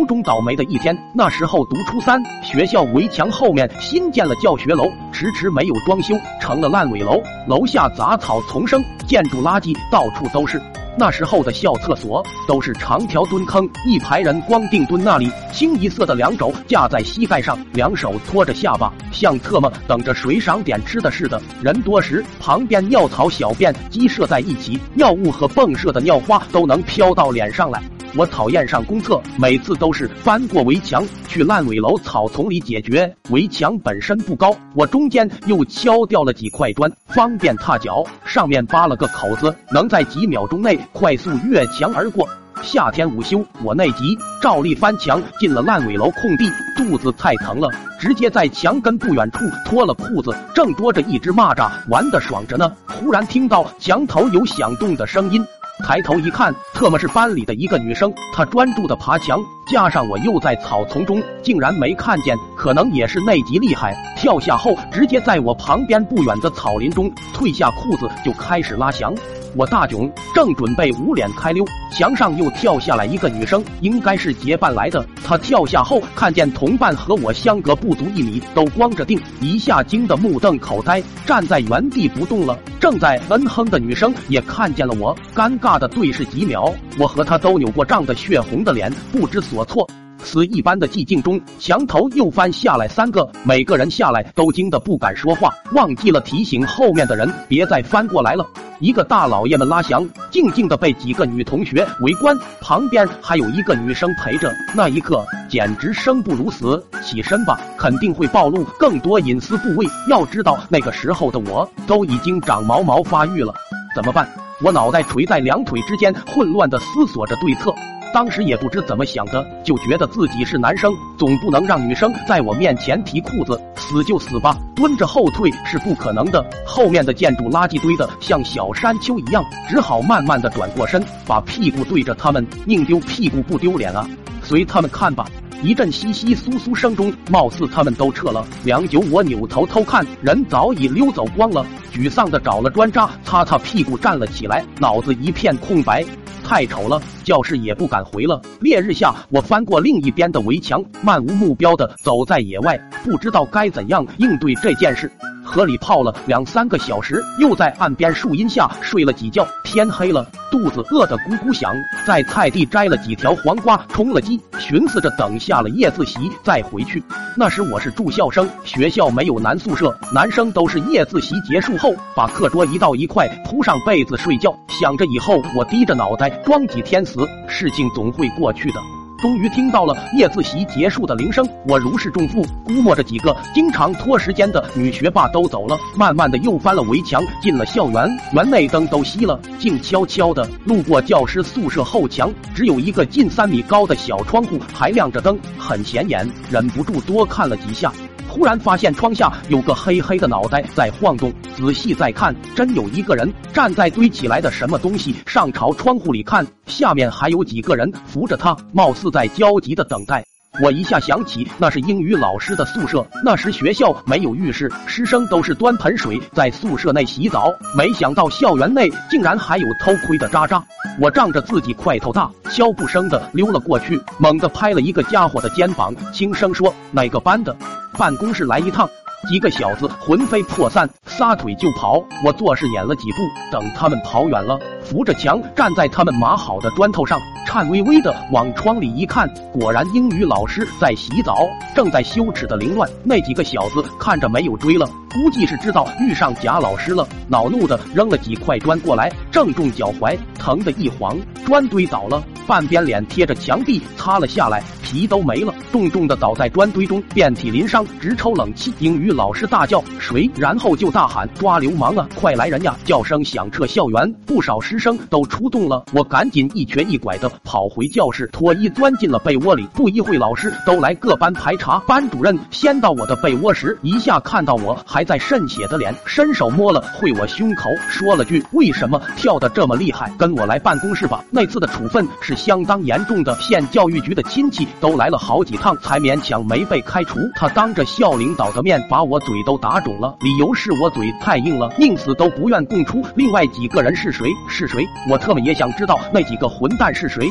初中倒霉的一天，那时候读初三，学校围墙后面新建了教学楼，迟迟没有装修，成了烂尾楼。楼下杂草丛生，建筑垃圾到处都是。那时候的校厕所都是长条蹲坑，一排人光腚蹲那里，清一色的两肘架在膝盖上，两手托着下巴，像特么等着谁赏点吃的似的。人多时，旁边尿槽、小便积射在一起，尿雾和迸射的尿花都能飘到脸上来。我讨厌上公厕，每次都是翻过围墙去烂尾楼草丛里解决。围墙本身不高，我中间又敲掉了几块砖，方便踏脚。上面扒了个口子，能在几秒钟内快速越墙而过。夏天午休，我内急，照例翻墙进了烂尾楼空地，肚子太疼了，直接在墙根不远处脱了裤子，正捉着一只蚂蚱玩的爽着呢。忽然听到墙头有响动的声音。抬头一看，特么是班里的一个女生，她专注的爬墙，加上我又在草丛中，竟然没看见，可能也是内急厉害，跳下后直接在我旁边不远的草林中退下裤子就开始拉翔。我大囧，正准备捂脸开溜，墙上又跳下来一个女生，应该是结伴来的。她跳下后看见同伴和我相隔不足一米，都光着腚，一下惊得目瞪口呆，站在原地不动了。正在嗯哼的女生也看见了我，尴尬的对视几秒，我和她都扭过胀得血红的脸，不知所措。死一般的寂静中，墙头又翻下来三个，每个人下来都惊得不敢说话，忘记了提醒后面的人别再翻过来了。一个大老爷们拉翔，静静的被几个女同学围观，旁边还有一个女生陪着。那一刻简直生不如死，起身吧，肯定会暴露更多隐私部位。要知道那个时候的我都已经长毛毛发育了，怎么办？我脑袋垂在两腿之间，混乱的思索着对策。当时也不知怎么想的，就觉得自己是男生，总不能让女生在我面前提裤子，死就死吧，蹲着后退是不可能的。后面的建筑垃圾堆的像小山丘一样，只好慢慢的转过身，把屁股对着他们，宁丢屁股不丢脸啊，随他们看吧。一阵窸窸窣窣声中，貌似他们都撤了。良久，我扭头偷看，人早已溜走光了。沮丧的找了砖渣擦擦屁股，站了起来，脑子一片空白。太丑了，教室也不敢回了。烈日下，我翻过另一边的围墙，漫无目标的走在野外，不知道该怎样应对这件事。河里泡了两三个小时，又在岸边树荫下睡了几觉。天黑了，肚子饿得咕咕响，在菜地摘了几条黄瓜充了饥，寻思着等下了夜自习再回去。那时我是住校生，学校没有男宿舍，男生都是夜自习结束后把课桌移到一块，铺上被子睡觉，想着以后我低着脑袋装几天死，事情总会过去的。终于听到了夜自习结束的铃声，我如释重负，估摸着几个经常拖时间的女学霸都走了，慢慢的又翻了围墙进了校园。园内灯都熄了，静悄悄的。路过教师宿舍后墙，只有一个近三米高的小窗户还亮着灯，很显眼，忍不住多看了几下。忽然发现窗下有个黑黑的脑袋在晃动，仔细再看，真有一个人站在堆起来的什么东西上，朝窗户里看，下面还有几个人扶着他，貌似在焦急的等待。我一下想起那是英语老师的宿舍，那时学校没有浴室，师生都是端盆水在宿舍内洗澡。没想到校园内竟然还有偷窥的渣渣。我仗着自己块头大，悄不声的溜了过去，猛地拍了一个家伙的肩膀，轻声说：“哪个班的？办公室来一趟。”几个小子魂飞魄散，撒腿就跑。我做事撵了几步，等他们跑远了，扶着墙站在他们码好的砖头上，颤巍巍的往窗里一看，果然英语老师在洗澡，正在羞耻的凌乱。那几个小子看着没有追了，估计是知道遇上贾老师了，恼怒的扔了几块砖过来，正中脚踝，疼的一晃，砖堆倒了，半边脸贴着墙壁擦了下来。皮都没了，重重的倒在砖堆中，遍体鳞伤，直抽冷气。英语老师大叫：“谁？”然后就大喊：“抓流氓啊！快来人呀！”叫声响彻校园，不少师生都出动了。我赶紧一瘸一拐的跑回教室，脱衣钻进了被窝里。不一会，老师都来各班排查。班主任先到我的被窝时，一下看到我还在渗血的脸，伸手摸了会我胸口，说了句：“为什么跳的这么厉害？跟我来办公室吧。”那次的处分是相当严重的，县教育局的亲戚。都来了好几趟，才勉强没被开除。他当着校领导的面把我嘴都打肿了，理由是我嘴太硬了，宁死都不愿供出另外几个人是谁是谁。我特么也想知道那几个混蛋是谁。